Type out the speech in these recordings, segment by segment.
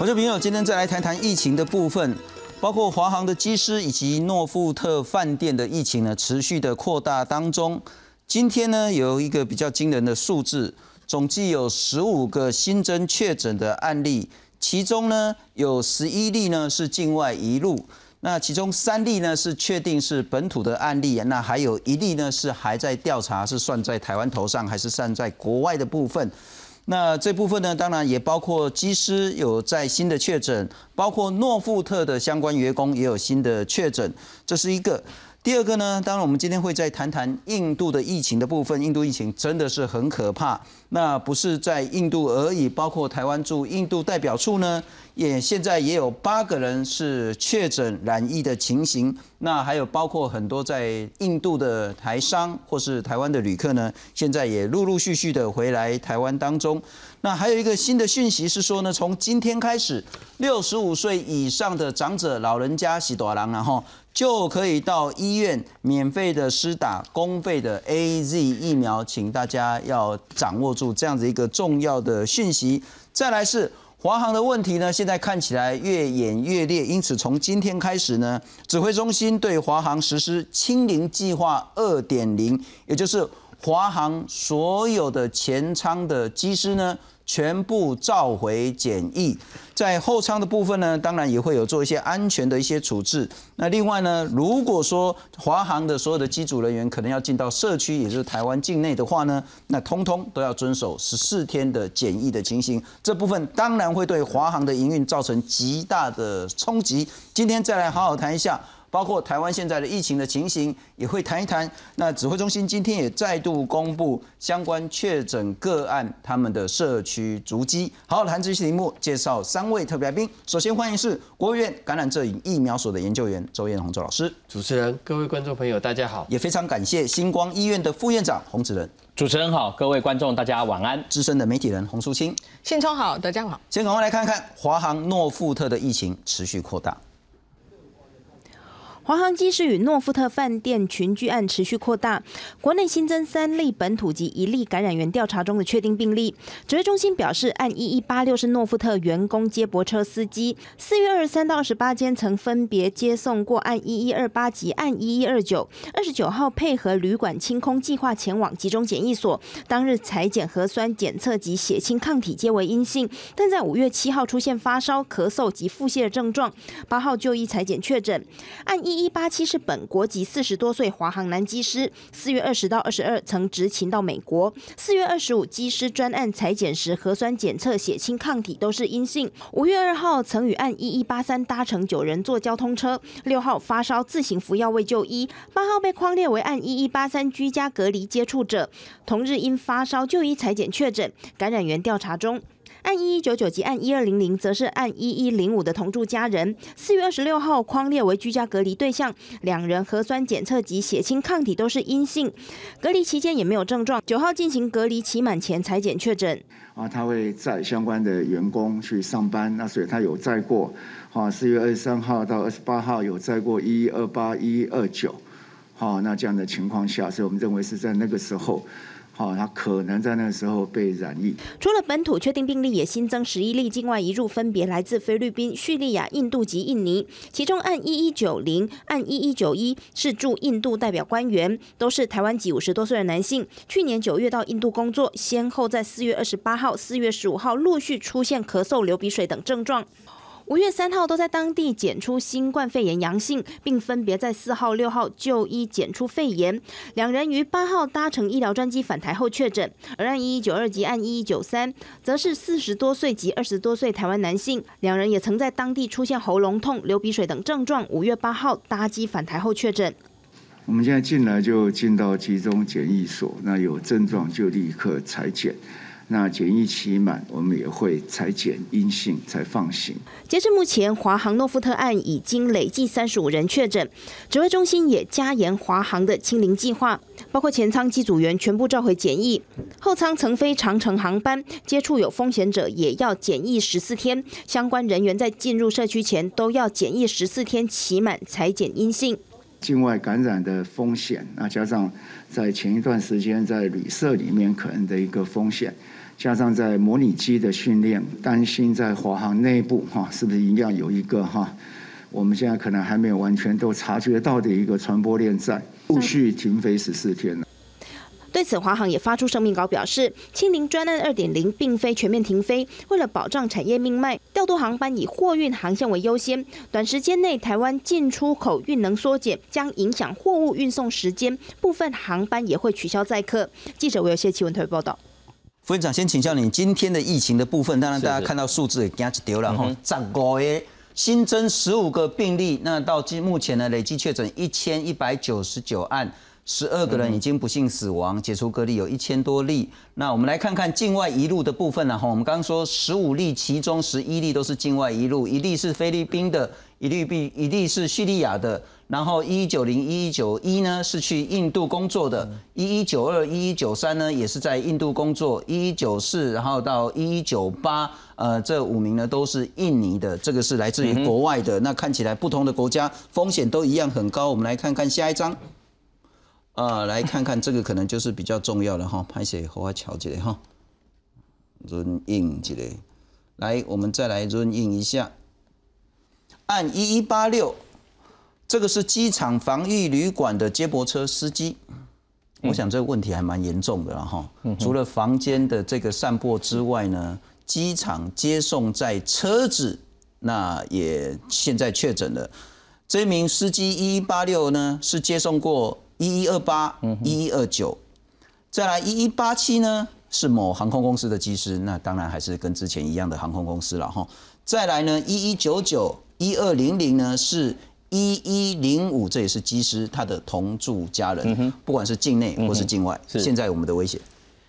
观众朋友，今天再来谈谈疫情的部分，包括华航的机师以及诺富特饭店的疫情呢，持续的扩大当中。今天呢，有一个比较惊人的数字，总计有十五个新增确诊的案例，其中呢有十一例呢是境外移入，那其中三例呢是确定是本土的案例，那还有一例呢是还在调查，是算在台湾头上还是算在国外的部分。那这部分呢，当然也包括机师有在新的确诊，包括诺富特的相关员工也有新的确诊，这是一个。第二个呢，当然我们今天会再谈谈印度的疫情的部分。印度疫情真的是很可怕，那不是在印度而已，包括台湾驻印度代表处呢，也现在也有八个人是确诊染疫的情形。那还有包括很多在印度的台商或是台湾的旅客呢，现在也陆陆续续的回来台湾当中。那还有一个新的讯息是说呢，从今天开始，六十五岁以上的长者、老人家、喜多郎，然后。就可以到医院免费的施打公费的 A Z 疫苗，请大家要掌握住这样子一个重要的讯息。再来是华航的问题呢，现在看起来越演越烈，因此从今天开始呢，指挥中心对华航实施清零计划二点零，也就是华航所有的前舱的机师呢。全部召回检疫，在后舱的部分呢，当然也会有做一些安全的一些处置。那另外呢，如果说华航的所有的机组人员可能要进到社区，也就是台湾境内的话呢，那通通都要遵守十四天的检疫的情形。这部分当然会对华航的营运造成极大的冲击。今天再来好好谈一下。包括台湾现在的疫情的情形，也会谈一谈。那指挥中心今天也再度公布相关确诊个案他们的社区足迹。好，谈这些题目，介绍三位特别来宾。首先欢迎是国务院感染症疫苗所的研究员周彦宏周老师。主持人，各位观众朋友，大家好。也非常感谢星光医院的副院长洪子仁。主持人好，各位观众大家晚安。资深的媒体人洪淑清。信聪好，大家好。先赶快来看看华航诺富特的疫情持续扩大。华航机师与诺富特饭店群聚案持续扩大，国内新增三例本土及一例感染源调查中的确定病例。指挥中心表示，案一一八六是诺富特员工接驳车司机，四月二十三到二十八间曾分别接送过案一一二八及案一一二九，二十九号配合旅馆清空计划前往集中检疫所，当日裁检核酸检测及血清抗体皆为阴性，但在五月七号出现发烧、咳嗽及腹泻的症状，八号就医裁检确诊，案一。一一八七是本国籍四十多岁华航男机师，四月二十到二十二曾执勤到美国。四月二十五机师专案裁剪时核酸检测血清抗体都是阴性。五月二号曾与案一一八三搭乘九人坐交通车，六号发烧自行服药未就医，八号被框列为案一一八三居家隔离接触者，同日因发烧就医裁剪确诊，感染源调查中。按一一九九及按一二零零，则是按一一零五的同住家人。四月二十六号框列为居家隔离对象，两人核酸检测及血清抗体都是阴性，隔离期间也没有症状。九号进行隔离期满前裁检确诊。啊，他会在相关的员工去上班，那所以他有在过。好，四月二十三号到二十八号有在过一二八一二九。好，那这样的情况下，所以我们认为是在那个时候。哦，他可能在那个时候被染疫。除了本土确定病例，也新增十一例境外移入，分别来自菲律宾、叙利亚、印度及印尼。其中按一一九零、按一一九一是驻印度代表官员，都是台湾籍五十多岁的男性。去年九月到印度工作，先后在四月二十八号、四月十五号陆续出现咳嗽、流鼻水等症状。五月三号都在当地检出新冠肺炎阳性，并分别在四号、六号就医检出肺炎。两人于八号搭乘医疗专机返台后确诊，而案一一九二及案一一九三，则是四十多岁及二十多岁台湾男性，两人也曾在当地出现喉咙痛、流鼻水等症状。五月八号搭机返台后确诊。我们现在进来就进到集中检疫所，那有症状就立刻裁剪。那检疫期满，我们也会裁检阴性才放行。截至目前，华航诺富特案已经累计三十五人确诊，指挥中心也加严华航的清零计划，包括前舱机组员全部召回检疫，后舱曾飞长程航班接触有风险者也要检疫十四天，相关人员在进入社区前都要检疫十四天，期满裁剪阴性。境外感染的风险，那加上在前一段时间在旅社里面可能的一个风险，加上在模拟机的训练，担心在华航内部哈是不是一样有一个哈，我们现在可能还没有完全都察觉到的一个传播链在，陆续停飞十四天了。对此，华航也发出声明稿表示，清零专案二点零并非全面停飞，为了保障产业命脉，调度航班以货运航线为优先。短时间内，台湾进出口运能缩减，将影响货物运送时间，部分航班也会取消载客。记者韦有谢奇闻特别报道。副院长，先请教你今天的疫情的部分，当然大家看到数字也惊一丢了哈，十五个新增十五个病例，那到今目前呢累计确诊一千一百九十九案。十二个人已经不幸死亡，解除隔离有一千多例。那我们来看看境外一路的部分呢？哈，我们刚刚说十五例，其中十一例都是境外一路，一例是菲律宾的，一例比一例是叙利亚的。然后一一九零、一一九一呢是去印度工作的，一一九二、一一九三呢也是在印度工作，一一九四，然后到一一九八，呃，这五名呢都是印尼的，这个是来自于国外的。那看起来不同的国家风险都一样很高。我们来看看下一张。啊，来看看这个可能就是比较重要的哈，拍写和我瞧起来哈，润印起来。来，我们再来润印一下。按一一八六，这个是机场防疫旅馆的接驳车司机。我想这个问题还蛮严重的了哈。除了房间的这个散播之外呢，机场接送在车子，那也现在确诊了。这名司机一一八六呢，是接送过。一一二八，一一二九，再来一一八七呢？是某航空公司的机师，那当然还是跟之前一样的航空公司了哈。再来呢，一一九九，一二零零呢是一一零五，这也是机师他的同住家人，不管是境内或是境外。现在我们的危险。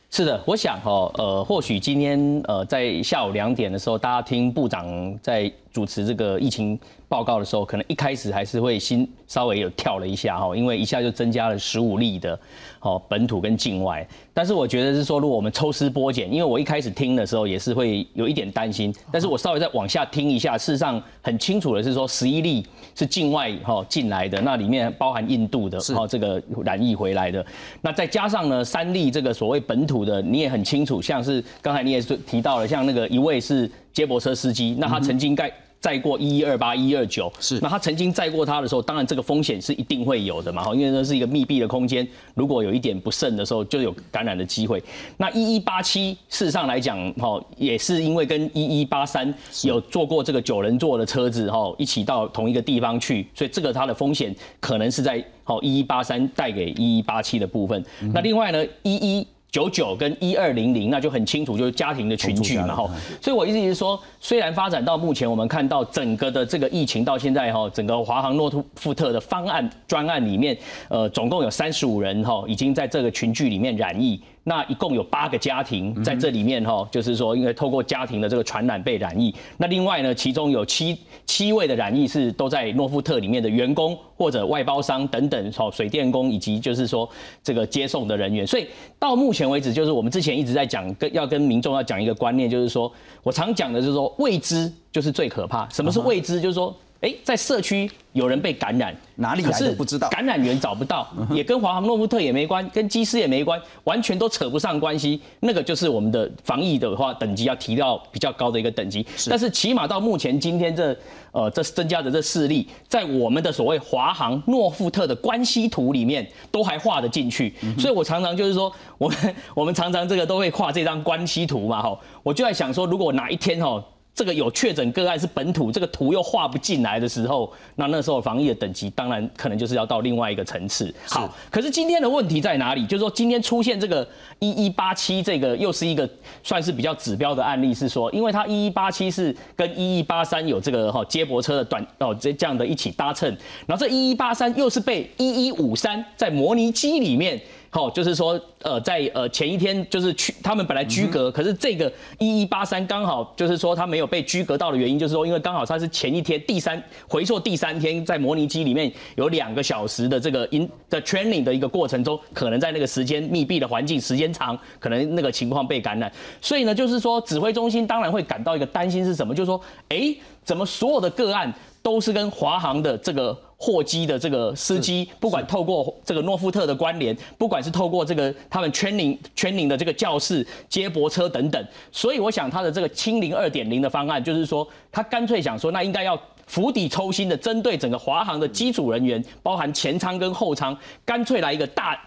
是的，我想哈，呃，或许今天呃在下午两点的时候，大家听部长在主持这个疫情。报告的时候，可能一开始还是会心稍微有跳了一下哈，因为一下就增加了十五例的哦本土跟境外。但是我觉得是说，如果我们抽丝剥茧，因为我一开始听的时候也是会有一点担心，但是我稍微再往下听一下，事实上很清楚的是说，十一例是境外哈进来的，那里面包含印度的哈这个染疫回来的，那再加上呢三例这个所谓本土的，你也很清楚，像是刚才你也是提到了，像那个一位是接驳车司机，那他曾经盖。载过一一二八一二九，是那他曾经载过他的时候，当然这个风险是一定会有的嘛，哈，因为那是一个密闭的空间，如果有一点不慎的时候，就有感染的机会。那一一八七事实上来讲，哈，也是因为跟一一八三有坐过这个九人座的车子，哈，一起到同一个地方去，所以这个它的风险可能是在好一一八三带给一一八七的部分。那另外呢，一一。九九跟一二零零，那就很清楚，就是家庭的群聚嘛，哈。所以我意思是说，虽然发展到目前，我们看到整个的这个疫情到现在，哈，整个华航诺富特的方案专案里面，呃，总共有三十五人，哈，已经在这个群聚里面染疫。那一共有八个家庭在这里面哈，就是说，因为透过家庭的这个传染被染疫。那另外呢，其中有七七位的染疫是都在诺富特里面的员工或者外包商等等，哦，水电工以及就是说这个接送的人员。所以到目前为止，就是我们之前一直在讲，跟要跟民众要讲一个观念，就是说我常讲的就是说未知就是最可怕。什么是未知？就是说。哎，在社区有人被感染，哪里来的不知道，感染源找不到，也跟华航诺夫特也没关，跟机师也没关，完全都扯不上关系。那个就是我们的防疫的话，等级要提到比较高的一个等级。但是起码到目前今天这呃这增加的这四例，在我们的所谓华航诺富特的关系图里面都还画得进去。所以我常常就是说，我们我们常常这个都会画这张关系图嘛，哈，我就在想说，如果哪一天哈。这个有确诊个案是本土，这个图又画不进来的时候，那那时候防疫的等级当然可能就是要到另外一个层次。好，可是今天的问题在哪里？就是说今天出现这个一一八七这个又是一个算是比较指标的案例，是说因为它一一八七是跟一一八三有这个哈接驳车的短哦这这样的一起搭乘，然后这一一八三又是被一一五三在模拟机里面。好，就是说，呃，在呃前一天就是去他们本来居隔，可是这个一一八三刚好就是说他没有被居隔到的原因，就是说因为刚好他是前一天第三回溯第三天在模拟机里面有两个小时的这个 in 的 training 的一个过程中，可能在那个时间密闭的环境时间长，可能那个情况被感染，所以呢，就是说指挥中心当然会感到一个担心是什么，就是说，哎，怎么所有的个案都是跟华航的这个货机的这个司机，不管透过这个诺富特的关联，不管是透过这个他们 training training 的这个教室、接驳车等等，所以我想他的这个清零二点零的方案，就是说他干脆想说，那应该要釜底抽薪的针对整个华航的机组人员，包含前舱跟后舱，干脆来一个大。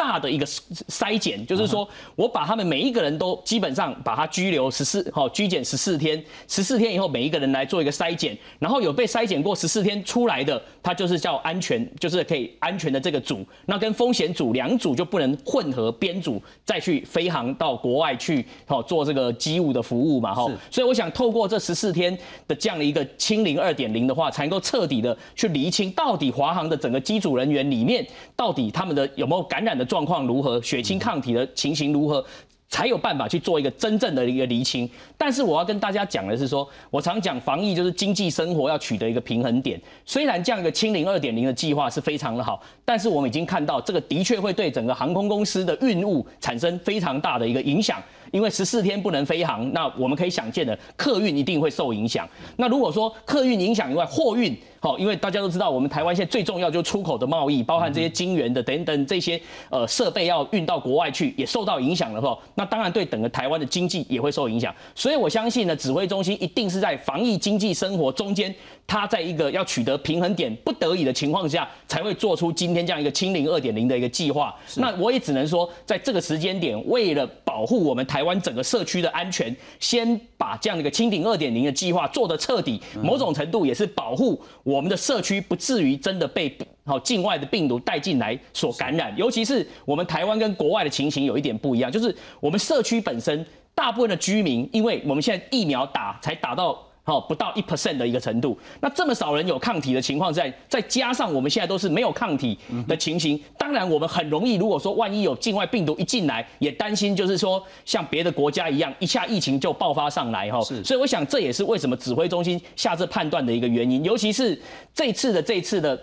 大的一个筛检，就是说我把他们每一个人都基本上把他拘留十四，好拘检十四天，十四天以后每一个人来做一个筛检，然后有被筛检过十四天出来的，他就是叫安全，就是可以安全的这个组，那跟风险组两组就不能混合编组再去飞航到国外去，好做这个机务的服务嘛，哈，所以我想透过这十四天的这样的一个清零二点零的话，才能够彻底的去厘清到底华航的整个机组人员里面到底他们的有没有感染的。状况如何？血清抗体的情形如何？才有办法去做一个真正的一个厘清。但是我要跟大家讲的是，说我常讲防疫就是经济生活要取得一个平衡点。虽然这样一个清零二点零的计划是非常的好，但是我们已经看到这个的确会对整个航空公司的运务产生非常大的一个影响。因为十四天不能飞航，那我们可以想见的客运一定会受影响。那如果说客运影响以外，货运。好，因为大家都知道，我们台湾现在最重要就是出口的贸易，包含这些晶圆的等等这些呃设备要运到国外去，也受到影响了哈。那当然对整个台湾的经济也会受影响。所以我相信呢，指挥中心一定是在防疫、经济、生活中间，它在一个要取得平衡点、不得已的情况下，才会做出今天这样一个清零二点零的一个计划。那我也只能说，在这个时间点，为了保护我们台湾整个社区的安全，先把这样的一个清零二点零的计划做得彻底，某种程度也是保护。我们的社区不至于真的被好境外的病毒带进来所感染，尤其是我们台湾跟国外的情形有一点不一样，就是我们社区本身大部分的居民，因为我们现在疫苗打才打到。哦，不到一 percent 的一个程度，那这么少人有抗体的情况在，再加上我们现在都是没有抗体的情形，当然我们很容易，如果说万一有境外病毒一进来，也担心就是说像别的国家一样，一下疫情就爆发上来哈。所以我想这也是为什么指挥中心下这判断的一个原因，尤其是这次的这次的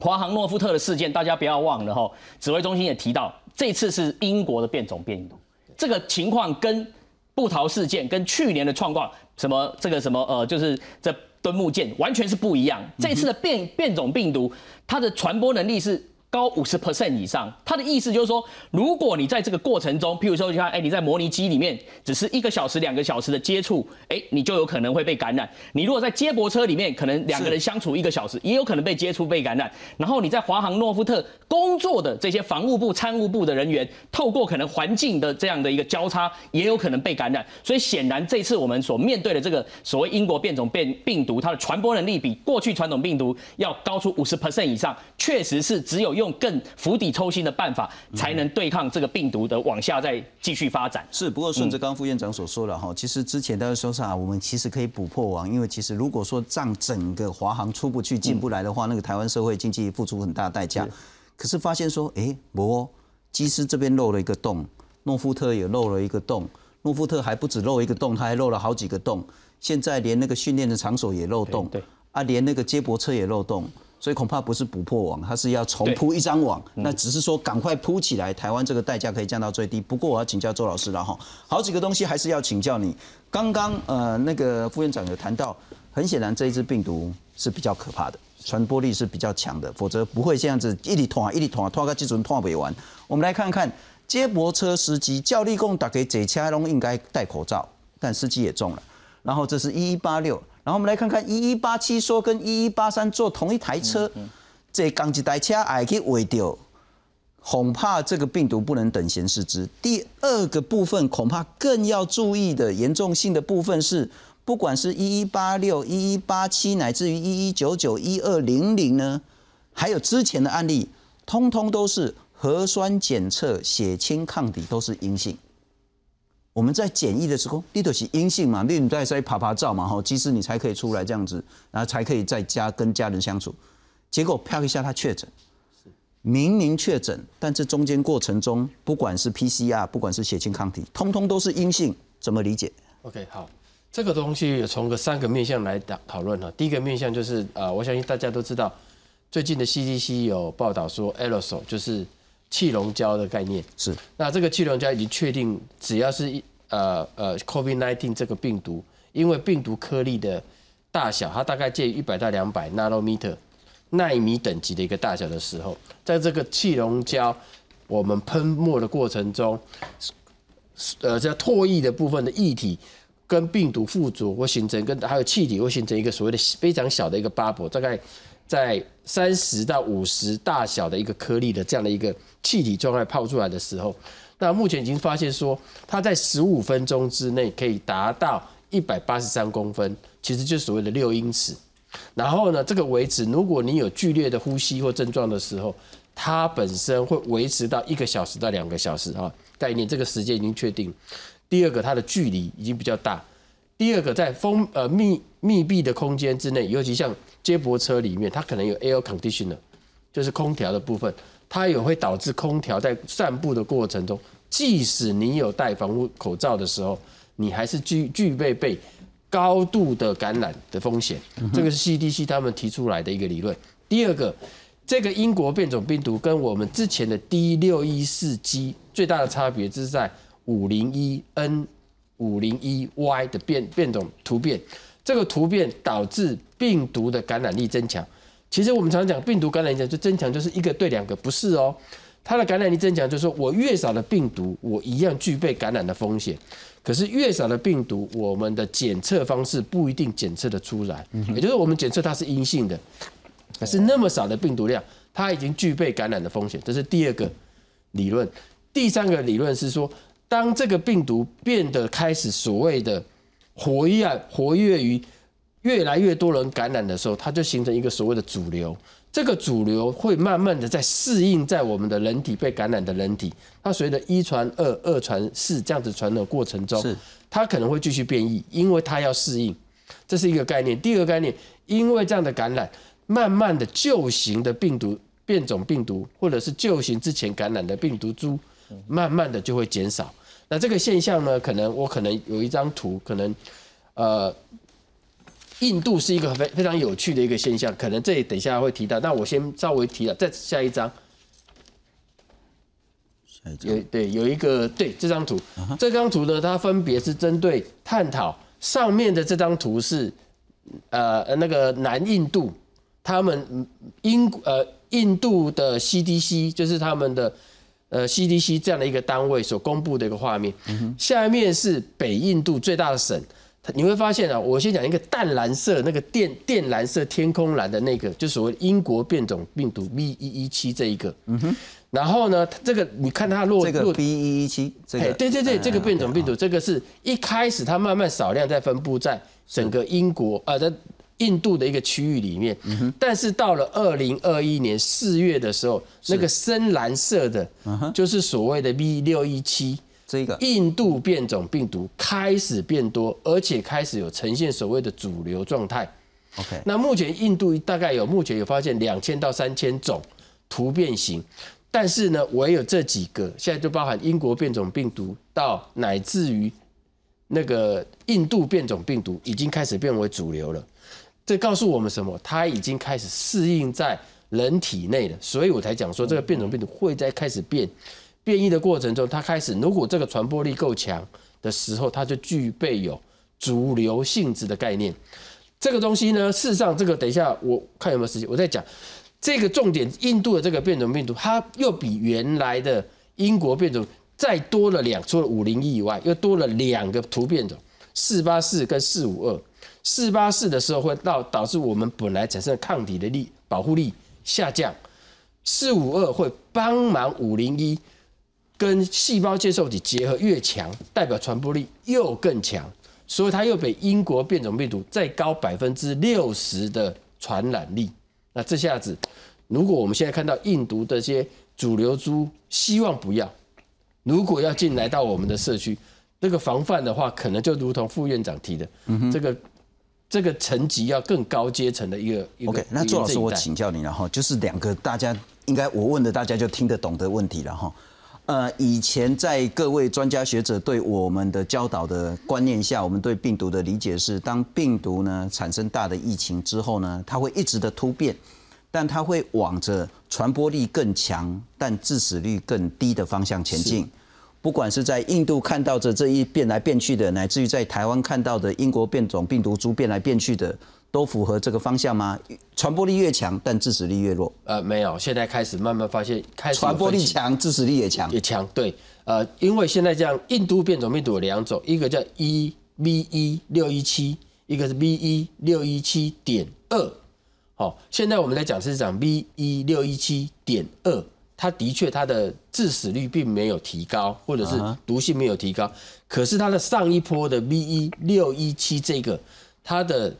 华航诺夫特的事件，大家不要忘了哈，指挥中心也提到，这次是英国的变种病毒，这个情况跟布桃事件跟去年的状况。什么这个什么呃，就是这敦木剑完全是不一样。这次的变变种病毒，它的传播能力是。高五十 percent 以上，他的意思就是说，如果你在这个过程中，譬如说，你看，哎，你在模拟机里面只是一个小时、两个小时的接触，哎，你就有可能会被感染。你如果在接驳车里面，可能两个人相处一个小时，也有可能被接触被感染。然后你在华航诺夫特工作的这些防务部、参务部的人员，透过可能环境的这样的一个交叉，也有可能被感染。所以显然，这次我们所面对的这个所谓英国变种变病毒，它的传播能力比过去传统病毒要高出五十 percent 以上，确实是只有用。用更釜底抽薪的办法，才能对抗这个病毒的往下再继续发展。是，不过顺着刚副院长所说的哈，其实之前大家说啥，我们其实可以补破网，因为其实如果说让整个华航出不去、进不来的话，那个台湾社会经济付出很大代价。可是发现说，哎，不，机师这边漏了一个洞，诺富特也漏了一个洞，诺富特还不止漏一个洞，他还漏了好几个洞。现在连那个训练的场所也漏洞，对，啊，连那个接驳车也漏洞。所以恐怕不是补破网，它是要重铺一张网。那只是说赶快铺起来，台湾这个代价可以降到最低。不过我要请教周老师了哈，好几个东西还是要请教你。刚刚呃那个副院长有谈到，很显然这一支病毒是比较可怕的，传播力是比较强的，否则不会这样子一里拖一里拖拖个基准拖不完。我们来看看接驳车司机，教立功打给这车拢应该戴口罩，但司机也中了。然后这是一一八六。然后我们来看看一一八七说跟一一八三坐同一台车，这刚一台车还可以围掉，恐怕这个病毒不能等闲视之。第二个部分恐怕更要注意的严重性的部分是，不管是一一八六、一一八七，乃至于一一九九、一二零零呢，还有之前的案例，通通都是核酸检测血清抗体都是阴性。我们在检疫的时候，你都是阴性嘛，你在在拍拍照嘛，吼，其实你才可以出来这样子，然后才可以在家跟家人相处。结果啪一下他确诊，明明确诊，但这中间过程中，不管是 PCR，不管是血清抗体，通通都是阴性，怎么理解？OK，好，这个东西从个三个面向来讨讨论哈。第一个面向就是呃，我相信大家都知道，最近的 CDC 有报道说，aerosol 就是。气溶胶的概念。是，那这个气溶胶已经确定，只要是呃呃 COVID-19 这个病毒，因为病毒颗粒的大小，它大概介于一百到两百 nanometer 纳米等级的一个大小的时候，在这个气溶胶我们喷墨的过程中，呃，这唾液的部分的液体跟病毒附着，会形成跟还有气体会形成一个所谓的非常小的一个 bubble，大概在三十到五十大小的一个颗粒的这样的一个气体状态泡出来的时候，那目前已经发现说，它在十五分钟之内可以达到一百八十三公分，其实就是所谓的六英尺。然后呢，这个维持，如果你有剧烈的呼吸或症状的时候，它本身会维持到一个小时到两个小时啊。概念这个时间已经确定。第二个，它的距离已经比较大。第二个，在封呃密密闭的空间之内，尤其像接驳车里面，它可能有 air conditioner，就是空调的部分，它也会导致空调在散布的过程中，即使你有戴防护口罩的时候，你还是具具备被高度的感染的风险。这个是 CDC 他们提出来的一个理论。第二个，这个英国变种病毒跟我们之前的 D 六一四 G 最大的差别，就是在五零一 N 五零一 Y 的变变种突变，这个突变导致病毒的感染力增强。其实我们常讲病毒感染力就增强，就是一个对两个，不是哦。它的感染力增强，就是说我越少的病毒，我一样具备感染的风险。可是越少的病毒，我们的检测方式不一定检测的出来，也就是我们检测它是阴性的，可是那么少的病毒量，它已经具备感染的风险。这是第二个理论。第三个理论是说，当这个病毒变得开始所谓的活跃活跃于越来越多人感染的时候，它就形成一个所谓的主流。这个主流会慢慢的在适应在我们的人体被感染的人体，它随着一传二、二传四这样子传的过程中，是它可能会继续变异，因为它要适应，这是一个概念。第二个概念，因为这样的感染，慢慢的旧型的病毒、变种病毒，或者是旧型之前感染的病毒株，慢慢的就会减少。那这个现象呢，可能我可能有一张图，可能呃。印度是一个非非常有趣的一个现象，可能这里等一下会提到。那我先稍微提了，再下一张。有对有一个对这张图，这张图呢，它分别是针对探讨上面的这张图是呃那个南印度，他们英呃印度的 CDC 就是他们的呃 CDC 这样的一个单位所公布的一个画面。下面是北印度最大的省。你会发现啊，我先讲一个淡蓝色，那个电电蓝色天空蓝的那个，就所谓英国变种病毒 B 一一七这一个。嗯哼。然后呢，这个你看它落这个 B 一一七，这个对对对，这个变种病毒，这个是一开始它慢慢少量在分布在整个英国啊在印度的一个区域里面。嗯哼。但是到了二零二一年四月的时候，那个深蓝色的，就是所谓的 B 六一七。这个印度变种病毒开始变多，而且开始有呈现所谓的主流状态。OK，那目前印度大概有目前有发现两千到三千种突变型，但是呢，唯有这几个现在就包含英国变种病毒到乃至于那个印度变种病毒已经开始变为主流了。这告诉我们什么？它已经开始适应在人体内了，所以我才讲说这个变种病毒会在开始变。变异的过程中，它开始，如果这个传播力够强的时候，它就具备有主流性质的概念。这个东西呢，事实上，这个等一下我看有没有时间，我再讲。这个重点，印度的这个变种病毒，它又比原来的英国变种再多了两，除了五零一以外，又多了两个突变种，四八四跟四五二。四八四的时候会导导致我们本来产生的抗体的力保护力下降，四五二会帮忙五零一。跟细胞接受体结合越强，代表传播力又更强，所以它又比英国变种病毒再高百分之六十的传染力。那这下子，如果我们现在看到印度这些主流株，希望不要，如果要进来到我们的社区，这个防范的话，可能就如同副院长提的，这个这个层级要更高阶层的一个。OK，那周老师，我请教你了哈，就是两个大家应该我问的大家就听得懂的问题了哈。呃，以前在各位专家学者对我们的教导的观念下，我们对病毒的理解是，当病毒呢产生大的疫情之后呢，它会一直的突变，但它会往着传播力更强但致死率更低的方向前进。不管是在印度看到的这一变来变去的，乃至于在台湾看到的英国变种病毒株变来变去的，都符合这个方向吗？传播力越强，但致死力越弱。呃，没有，现在开始慢慢发现，开始传播力强，致死力也强。也强，对，呃，因为现在这样，印度变种病毒有两种，一个叫 E V 一六一七，一个是 V 一六一七点二。好，现在我们来讲是讲 V 一六一七点二，它的确它的致死率并没有提高，或者是毒性没有提高，可是它的上一波的 V 一六一七这个，它的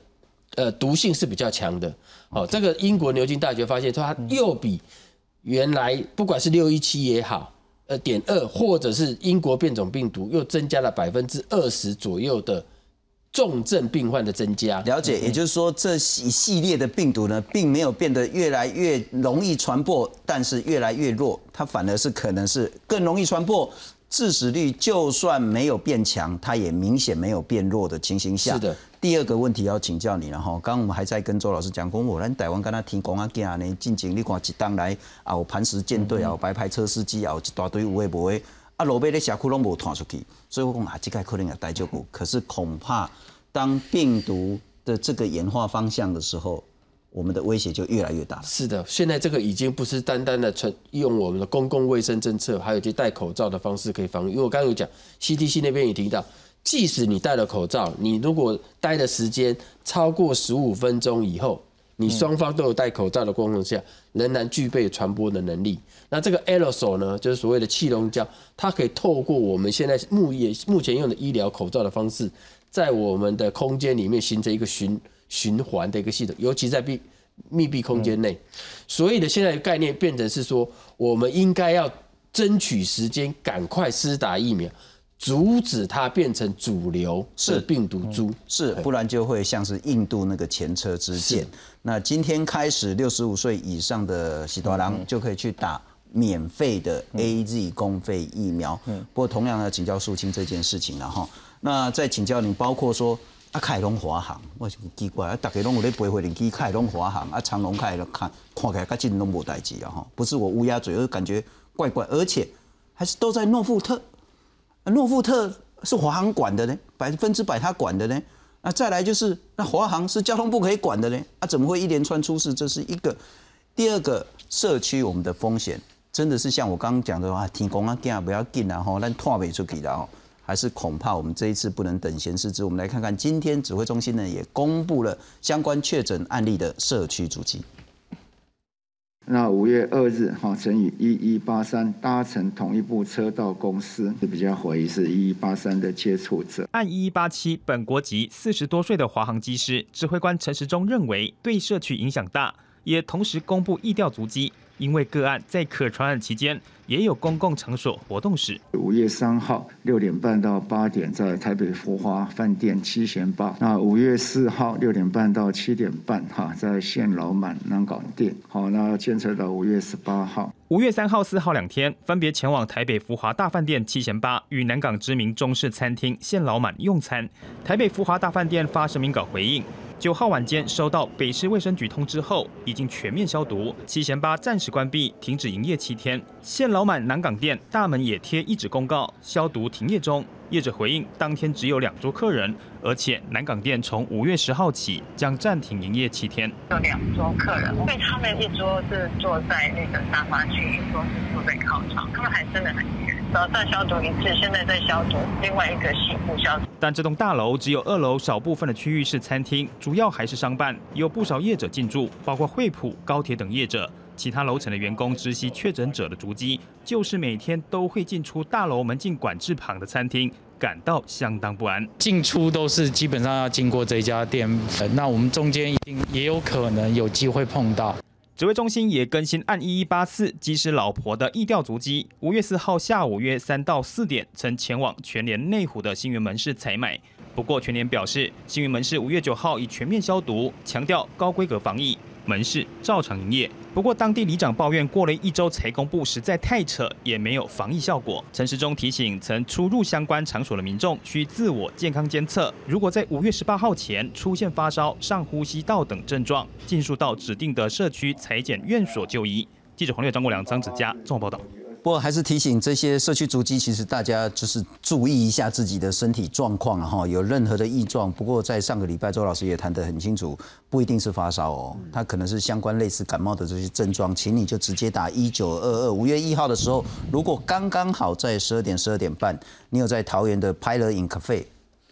呃毒性是比较强的。哦，这个英国牛津大学发现说，它又比原来不管是六一七也好，呃点二，或者是英国变种病毒，又增加了百分之二十左右的重症病患的增加。了解，也就是说，这一系列的病毒呢，并没有变得越来越容易传播，但是越来越弱，它反而是可能是更容易传播，致死率就算没有变强，它也明显没有变弱的情形下。是的。第二个问题要请教你了哈，刚刚我们还在跟周老师讲，讲我咱台湾跟他提供啊囝呢，进前你看一当来啊有磐石舰队啊，有白牌车司机啊，有一大堆有诶无诶，啊路尾咧社区拢无传出去，所以我讲啊，这个可能也待就久，可是恐怕当病毒的这个演化方向的时候，我们的威胁就越来越大了。是的，现在这个已经不是单单的纯用我们的公共卫生政策，还有就戴口罩的方式可以防御。因为我刚刚有讲，CDC 那边也提到，即使你戴了口罩，你如果待的时间超过十五分钟以后，你双方都有戴口罩的光况下，仍然具备传播的能力。那这个 aerosol 呢，就是所谓的气溶胶，它可以透过我们现在目也目前用的医疗口罩的方式，在我们的空间里面形成一个循循环的一个系统，尤其在闭密闭空间内。所以呢现在的概念变成是说，我们应该要争取时间，赶快施打疫苗，阻止它变成主流是病毒株。是，不然就会像是印度那个前车之鉴。那今天开始，六十五岁以上的喜多郎就可以去打免费的 A Z 公费疫苗。嗯不过同样呢，请教肃清这件事情了哈。那再请教你，包括说啊，凯龙华航，我是奇怪啊，大家拢有咧飞回零机凯龙华航啊，长龙凯了看看起来甲进拢无代志啊哈，不是我乌鸦嘴，而感觉怪怪，而且还是都在诺富特。啊诺富特是华航管的呢，百分之百他管的呢。那再来就是，那华航是交通部可以管的呢，啊，怎么会一连串出事？这是一个。第二个，社区我们的风险真的是像我刚刚讲的话，天公啊，不要紧啊，吼，咱拖不出去了吼，还是恐怕我们这一次不能等闲视之。我们来看看今天指挥中心呢也公布了相关确诊案例的社区足迹。那五月二日，哈乘以一一八三搭乘同一部车到公司，是比较怀疑是一一八三的接触者。按一一八七，本国籍四十多岁的华航机师指挥官陈时中认为对社区影响大，也同时公布疫调足迹，因为个案在可传染期间也有公共场所活动时。五月三号六点半到八点在台北福华饭店七贤吧。那五月四号六点半到七点半哈在县老满南港店。好，那监测到五月十八号。五月三号、四号两天，分别前往台北福华大饭店七贤八与南港知名中式餐厅现老满用餐。台北福华大饭店发声明稿回应。九号晚间收到北市卫生局通知后，已经全面消毒，七贤八暂时关闭，停止营业七天。现老满南港店大门也贴一纸公告，消毒停业中。业者回应，当天只有两桌客人，而且南港店从五月十号起将暂停营业七天。有两桌客人，因为他们一桌是坐在那个沙发区，一桌是坐在靠窗，他们还真的很远。早上消毒一次，现在在消毒另外一个洗护消毒。但这栋大楼只有二楼少部分的区域是餐厅，主要还是商办，有不少业者进驻，包括惠普、高铁等业者。其他楼层的员工知悉确诊者的足迹，就是每天都会进出大楼门禁管制旁的餐厅，感到相当不安。进出都是基本上要经过这家店，呃那我们中间一定也有可能有机会碰到。指挥中心也更新按一一八四机师老婆的疫调足迹。五月四号下午约三到四点，曾前往全联内湖的新源门市采买。不过全联表示，新源门市五月九号已全面消毒，强调高规格防疫，门市照常营业。不过当地里长抱怨，过了一周才公布，实在太扯，也没有防疫效果。陈时中提醒曾出入相关场所的民众，需自我健康监测。如果在五月十八号前出现发烧、上呼吸道等症状，尽速到指定的社区裁剪院所就医。记者黄略、张国良、张子佳综合报道。不过还是提醒这些社区足迹，其实大家就是注意一下自己的身体状况哈，有任何的异状。不过在上个礼拜，周老师也谈得很清楚，不一定是发烧哦，它可能是相关类似感冒的这些症状，请你就直接打一九二二。五月一号的时候，如果刚刚好在十二点、十二点半，你有在桃园的拍了饮咖啡。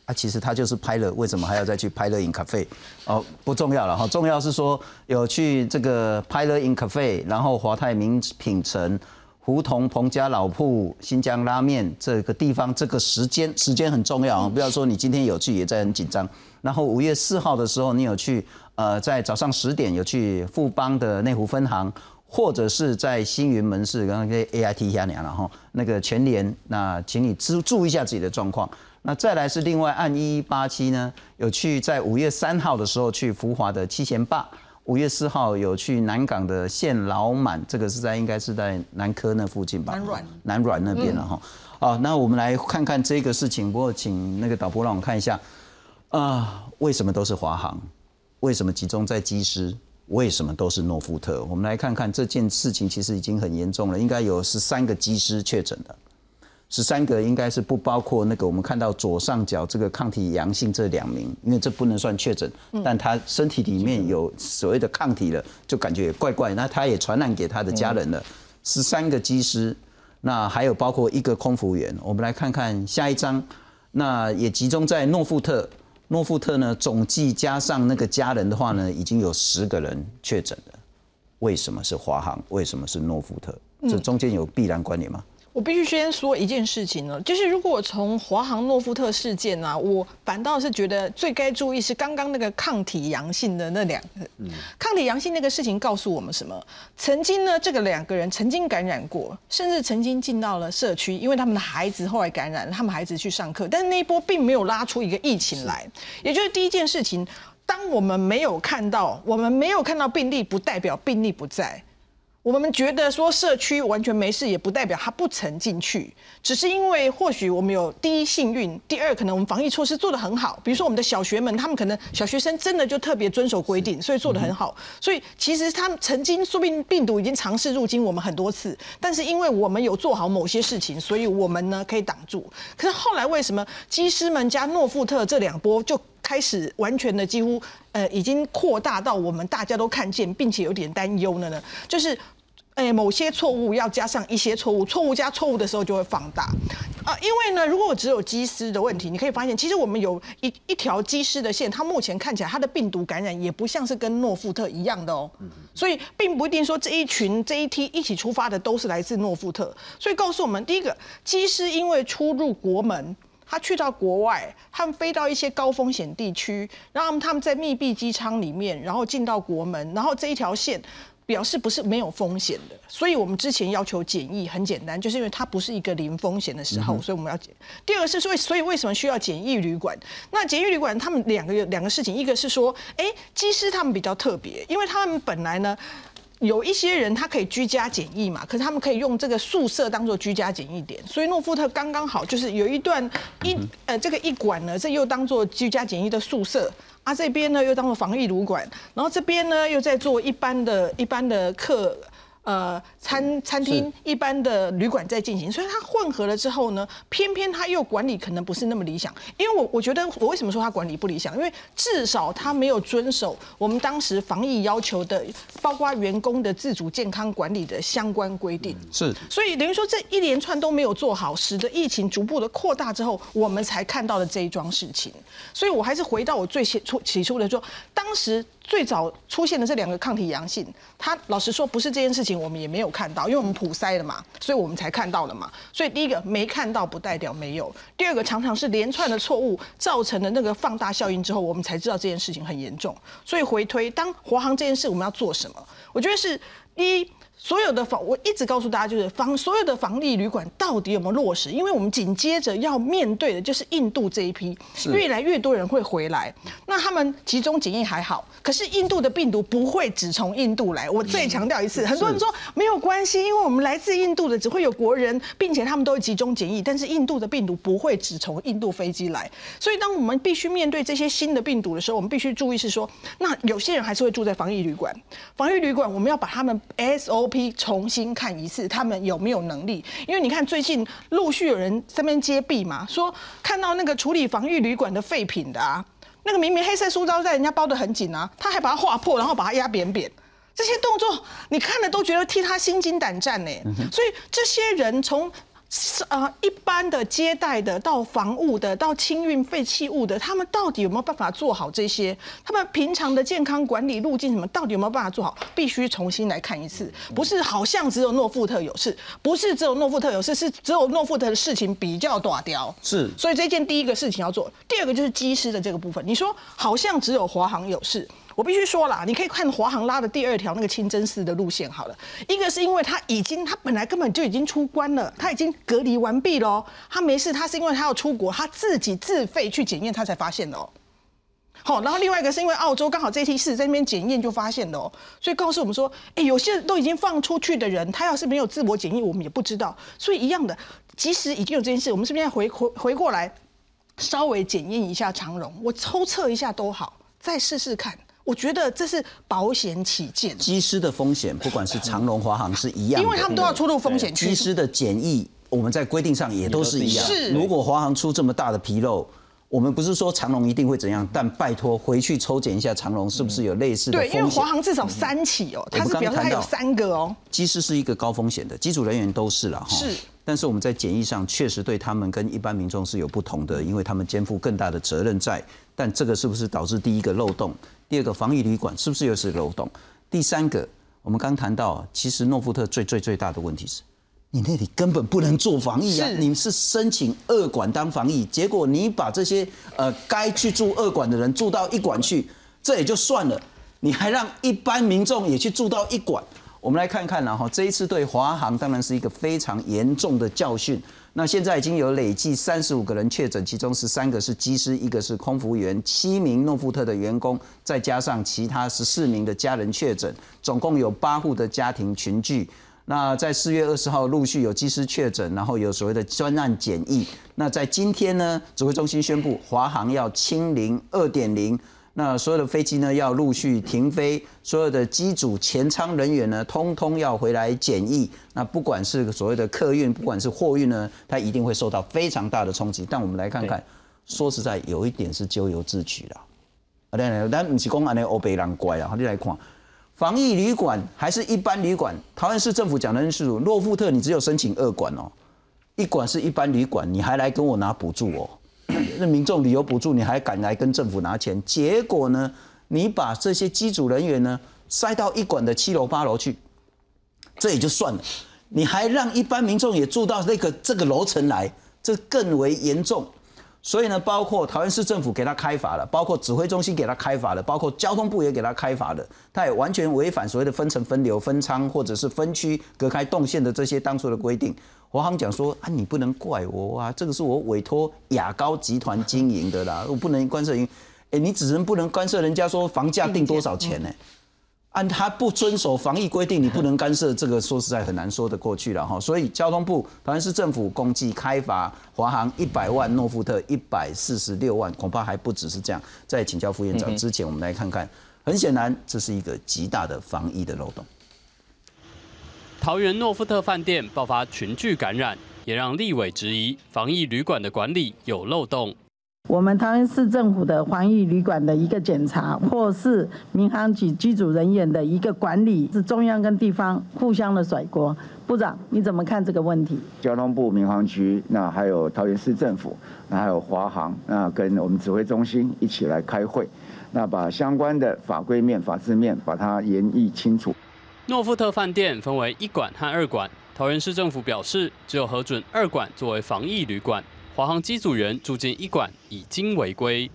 啊，其实他就是拍了，为什么还要再去拍了 in cafe？哦，不重要了哈，重要是说有去这个拍了 in cafe，然后华泰名品城、胡同彭家老铺、新疆拉面这个地方，这个时间时间很重要啊，不要说你今天有去也在很紧张。然后五月四号的时候，你有去呃，在早上十点有去富邦的内湖分行，或者是在星云门市，刚刚跟 A I T 一下年了哈，那个全联，那请你注注意一下自己的状况。那再来是另外按一一八七呢，有去在五月三号的时候去福华的七贤坝，五月四号有去南港的县老满，这个是在应该是在南科那附近吧？南软南软那边了哈。好，那我们来看看这个事情。不过请那个导播让我看一下啊，为什么都是华航？为什么集中在机师？为什么都是诺富特？我们来看看这件事情其实已经很严重了，应该有十三个机师确诊的。十三个应该是不包括那个我们看到左上角这个抗体阳性这两名，因为这不能算确诊，但他身体里面有所谓的抗体了，就感觉也怪怪，那他也传染给他的家人了。十三个机师，那还有包括一个空服员，我们来看看下一章，那也集中在诺富特，诺富特呢总计加上那个家人的话呢，已经有十个人确诊了。为什么是华航？为什么是诺富特？这中间有必然关联吗？我必须先说一件事情呢，就是如果从华航诺富特事件啊，我反倒是觉得最该注意是刚刚那个抗体阳性的那两个。抗体阳性那个事情告诉我们什么？曾经呢，这个两个人曾经感染过，甚至曾经进到了社区，因为他们的孩子后来感染，他们孩子去上课，但是那一波并没有拉出一个疫情来。也就是第一件事情，当我们没有看到，我们没有看到病例，不代表病例不在。我们觉得说社区完全没事，也不代表他不曾进去，只是因为或许我们有第一幸运，第二可能我们防疫措施做得很好，比如说我们的小学们，他们可能小学生真的就特别遵守规定，所以做得很好。所以其实他们曾经说不定病毒已经尝试入侵我们很多次，但是因为我们有做好某些事情，所以我们呢可以挡住。可是后来为什么基师们加诺富特这两波就？开始完全的几乎呃已经扩大到我们大家都看见，并且有点担忧了呢。就是，哎，某些错误要加上一些错误，错误加错误的时候就会放大。啊，因为呢，如果我只有机师的问题，你可以发现，其实我们有一一条机师的线，它目前看起来它的病毒感染也不像是跟诺富特一样的哦。所以并不一定说这一群这一批一起出发的都是来自诺富特。所以告诉我们，第一个，机师因为出入国门。他去到国外，他们飞到一些高风险地区，然后他们在密闭机舱里面，然后进到国门，然后这一条线表示不是没有风险的。所以我们之前要求检疫很简单，就是因为它不是一个零风险的时候，所以我们要检。第二个是说，所以为什么需要检疫旅馆？那检疫旅馆他们两个两个事情，一个是说，哎，机师他们比较特别，因为他们本来呢。有一些人他可以居家检疫嘛，可是他们可以用这个宿舍当做居家检疫点，所以诺富特刚刚好就是有一段一呃这个一馆呢，这又当做居家检疫的宿舍，啊这边呢又当做防疫旅馆，然后这边呢又在做一般的一般的客。呃，餐餐厅一般的旅馆在进行，所以它混合了之后呢，偏偏它又管理可能不是那么理想。因为我我觉得我为什么说它管理不理想？因为至少它没有遵守我们当时防疫要求的，包括员工的自主健康管理的相关规定。是，所以等于说这一连串都没有做好，使得疫情逐步的扩大之后，我们才看到了这一桩事情。所以我还是回到我最先初起初的说，当时。最早出现的这两个抗体阳性，他老实说不是这件事情，我们也没有看到，因为我们普筛了嘛，所以我们才看到了嘛。所以第一个没看到不代表没有，第二个常常是连串的错误造成的那个放大效应之后，我们才知道这件事情很严重。所以回推，当华航这件事我们要做什么？我觉得是第一。所有的防，我一直告诉大家，就是防所有的防疫旅馆到底有没有落实？因为我们紧接着要面对的就是印度这一批，越来越多人会回来。那他们集中检疫还好，可是印度的病毒不会只从印度来。我再强调一次，很多人说没有关系，因为我们来自印度的只会有国人，并且他们都会集中检疫。但是印度的病毒不会只从印度飞机来，所以当我们必须面对这些新的病毒的时候，我们必须注意是说，那有些人还是会住在防疫旅馆。防疫旅馆我们要把他们重新看一次，他们有没有能力？因为你看最近陆续有人这边揭弊嘛，说看到那个处理防御旅馆的废品的啊，那个明明黑色塑胶袋人家包得很紧啊，他还把它划破，然后把它压扁扁。这些动作你看了都觉得替他心惊胆战呢。所以这些人从呃一般的接待的到防务的到清运废弃物的，他们到底有没有办法做好这些？他们平常的健康管理路径什么，到底有没有办法做好？必须重新来看一次。不是好像只有诺富特有事，不是只有诺富特有事，是只有诺富特的事情比较短掉。是，所以这件第一个事情要做，第二个就是机师的这个部分。你说好像只有华航有事。我必须说啦，你可以看华航拉的第二条那个清真寺的路线好了。一个是因为他已经，他本来根本就已经出关了，他已经隔离完毕喽，他没事，他是因为他要出国，他自己自费去检验，他才发现的哦。好，然后另外一个是因为澳洲刚好这 T 四在那边检验就发现了哦，所以告诉我们说，哎，有些都已经放出去的人，他要是没有自我检疫，我们也不知道。所以一样的，即使已经有这件事，我们是不是要回回回过来，稍微检验一下长荣，我抽测一下都好，再试试看。我觉得这是保险起见。机师的风险，不管是长龙、华航是一样，因为他们都要出入风险区。机师的检疫，我们在规定上也都是一样。是，如果华航出这么大的纰漏，我们不是说长龙一定会怎样，但拜托回去抽检一下长龙是不是有类似的。对，因为华航至少三起哦，它是表示它有三个哦。机师是一个高风险的，机组人员都是了哈。是。但是我们在检疫上确实对他们跟一般民众是有不同的，因为他们肩负更大的责任在。但这个是不是导致第一个漏洞？第二个防疫旅馆是不是又是漏洞？第三个，我们刚谈到，其实诺富特最最最大的问题是，你那里根本不能做防疫啊！你是申请二馆当防疫，结果你把这些呃该去住二馆的人住到一馆去，这也就算了，你还让一般民众也去住到一馆。我们来看看，然后这一次对华航当然是一个非常严重的教训。那现在已经有累计三十五个人确诊，其中十三个是机师，一个是空服员，七名诺富特的员工，再加上其他十四名的家人确诊，总共有八户的家庭群聚。那在四月二十号陆续有机师确诊，然后有所谓的专案检疫。那在今天呢，指挥中心宣布华航要清零二点零。那所有的飞机呢要陆续停飞，所有的机组前舱人员呢，通通要回来检疫。那不管是所谓的客运，不管是货运呢，它一定会受到非常大的冲击。但我们来看看，说实在，有一点是咎由自取了。啊，对，但不是讲安尼欧北人乖啊，你来看，防疫旅馆还是一般旅馆？桃园市政府讲的是，洛富特你只有申请二馆哦，一馆是一般旅馆，你还来跟我拿补助哦？那民众旅游补助，你还敢来跟政府拿钱？结果呢，你把这些机组人员呢塞到一馆的七楼八楼去，这也就算了，你还让一般民众也住到那个这个楼层来，这更为严重。所以呢，包括桃园市政府给他开罚了，包括指挥中心给他开罚了，包括交通部也给他开罚了，他也完全违反所谓的分层分流、分仓或者是分区隔开动线的这些当初的规定。华航讲说啊，你不能怪我啊，这个是我委托雅高集团经营的啦，我不能干涉。哎，你只能不能干涉人家说房价定多少钱呢？按他不遵守防疫规定，你不能干涉，这个说实在很难说得过去了哈。所以交通部当然是政府共计开罚华航一百万，诺富特一百四十六万，恐怕还不只是这样。在请教副院长之前，我们来看看，很显然这是一个极大的防疫的漏洞。桃园诺富特饭店爆发群聚感染，也让立委质疑防疫旅馆的管理有漏洞。我们桃园市政府的防疫旅馆的一个检查，或是民航局机组人员的一个管理，是中央跟地方互相的甩锅。部长，你怎么看这个问题？交通部民航局，那还有桃园市政府，那还有华航，那跟我们指挥中心一起来开会，那把相关的法规面、法制面把它研议清楚。诺富特饭店分为一馆和二馆，桃园市政府表示，只有核准二馆作为防疫旅馆。华航机组员住进一馆已经违规。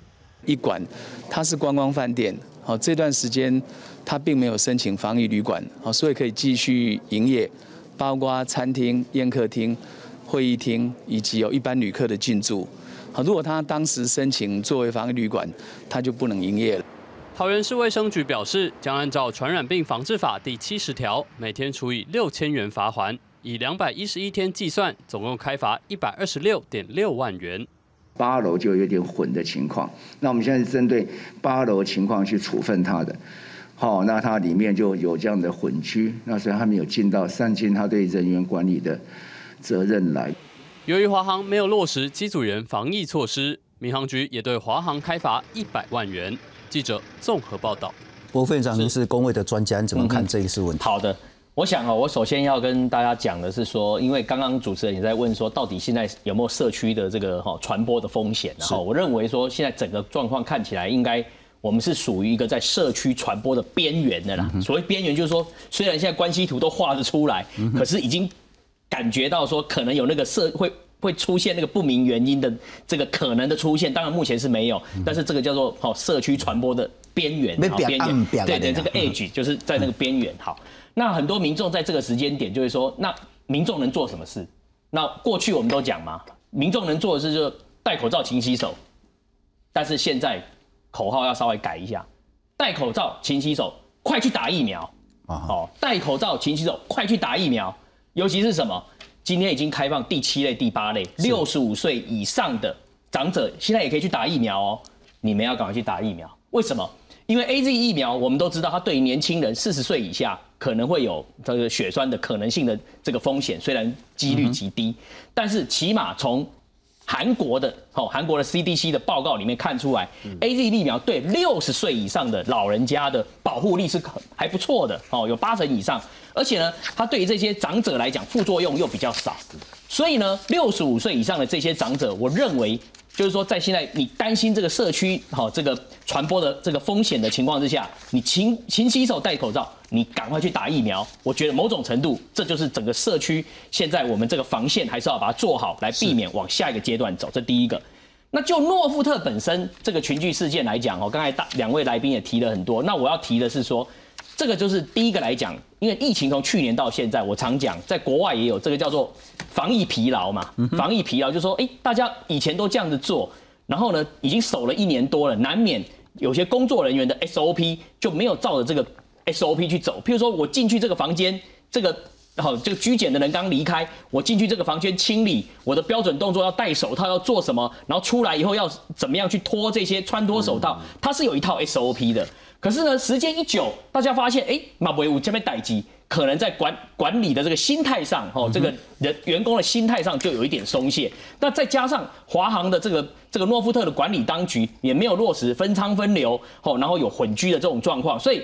一馆它是观光饭店，好这段时间它并没有申请防疫旅馆，好所以可以继续营业，包括餐厅、宴客厅、会议厅以及有一般旅客的进驻。好，如果他当时申请作为防疫旅馆，他就不能营业了。桃园市卫生局表示，将按照《传染病防治法》第七十条，每天处以六千元罚款，以两百一十一天计算，总共开罚一百二十六点六万元。八楼就有点混的情况，那我们现在是针对八楼情况去处分他的。好，那它里面就有这样的混居，那所以他没有尽到善尽他对人员管理的责任来。由于华航没有落实机组员防疫措施，民航局也对华航开罚一百万元。记者综合报道。郭副院长，您是工位的专家，你怎么看这一次问题？好的，我想啊，我首先要跟大家讲的是说，因为刚刚主持人也在问说，到底现在有没有社区的这个哈传播的风险？然后我认为说，现在整个状况看起来，应该我们是属于一个在社区传播的边缘的啦。所谓边缘，就是说，虽然现在关系图都画得出来，可是已经感觉到说，可能有那个社会。会出现那个不明原因的这个可能的出现，当然目前是没有，但是这个叫做好社区传播的边缘，边缘，对对，这个 edge 就是在那个边缘。好，那很多民众在这个时间点就会说，那民众能做什么事？那过去我们都讲嘛，民众能做的事就是戴口罩、勤洗手，但是现在口号要稍微改一下，戴口罩、勤洗手，快去打疫苗啊！好，戴口罩、勤洗手，快去打疫苗，尤其是什么？今天已经开放第七类、第八类，六十五岁以上的长者现在也可以去打疫苗哦。你们要赶快去打疫苗，为什么？因为 A Z 疫苗我们都知道，它对于年轻人四十岁以下可能会有这个血栓的可能性的这个风险，虽然几率极低，但是起码从韩国的哦，韩国的 CDC 的报告里面看出来，A Z 疫苗对六十岁以上的老人家的保护力是很还不错的哦，有八成以上。而且呢，它对于这些长者来讲，副作用又比较少。所以呢，六十五岁以上的这些长者，我认为就是说，在现在你担心这个社区好这个传播的这个风险的情况之下，你勤勤洗手、戴口罩，你赶快去打疫苗。我觉得某种程度，这就是整个社区现在我们这个防线还是要把它做好，来避免往下一个阶段走。这第一个。那就诺富特本身这个群聚事件来讲哦，刚才大两位来宾也提了很多。那我要提的是说。这个就是第一个来讲，因为疫情从去年到现在，我常讲，在国外也有这个叫做防疫疲劳嘛。防疫疲劳就是说，哎，大家以前都这样子做，然后呢，已经守了一年多了，难免有些工作人员的 SOP 就没有照着这个 SOP 去走。譬如说我进去这个房间，这个好，这个居检的人刚离开，我进去这个房间清理，我的标准动作要戴手套，要做什么，然后出来以后要怎么样去脱这些穿脱手套，它是有一套 SOP 的。可是呢，时间一久，大家发现，哎，马维武这边待机，可能在管管理的这个心态上，哦，这个人员工的心态上就有一点松懈。那再加上华航的这个这个诺富特的管理当局也没有落实分仓分流，哦，然后有混居的这种状况，所以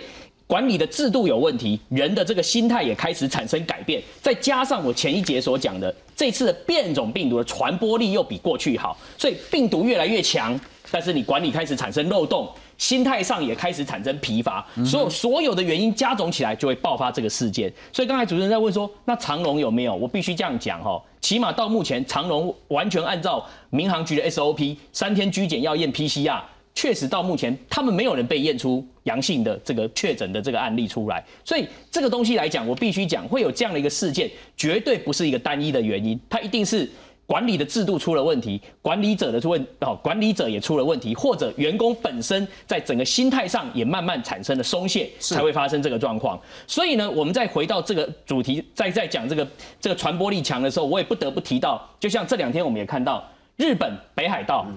管理的制度有问题，人的这个心态也开始产生改变。再加上我前一节所讲的，这次的变种病毒的传播力又比过去好，所以病毒越来越强，但是你管理开始产生漏洞。心态上也开始产生疲乏，所有所有的原因加总起来，就会爆发这个事件。所以刚才主持人在问说，那长隆有没有？我必须这样讲哈，起码到目前，长隆完全按照民航局的 SOP，三天居检要验 PCR，确实到目前他们没有人被验出阳性的这个确诊的这个案例出来。所以这个东西来讲，我必须讲会有这样的一个事件，绝对不是一个单一的原因，它一定是。管理的制度出了问题，管理者的出问哦，管理者也出了问题，或者员工本身在整个心态上也慢慢产生了松懈，才会发生这个状况。所以呢，我们再回到这个主题，再再讲这个这个传播力强的时候，我也不得不提到，就像这两天我们也看到日本北海道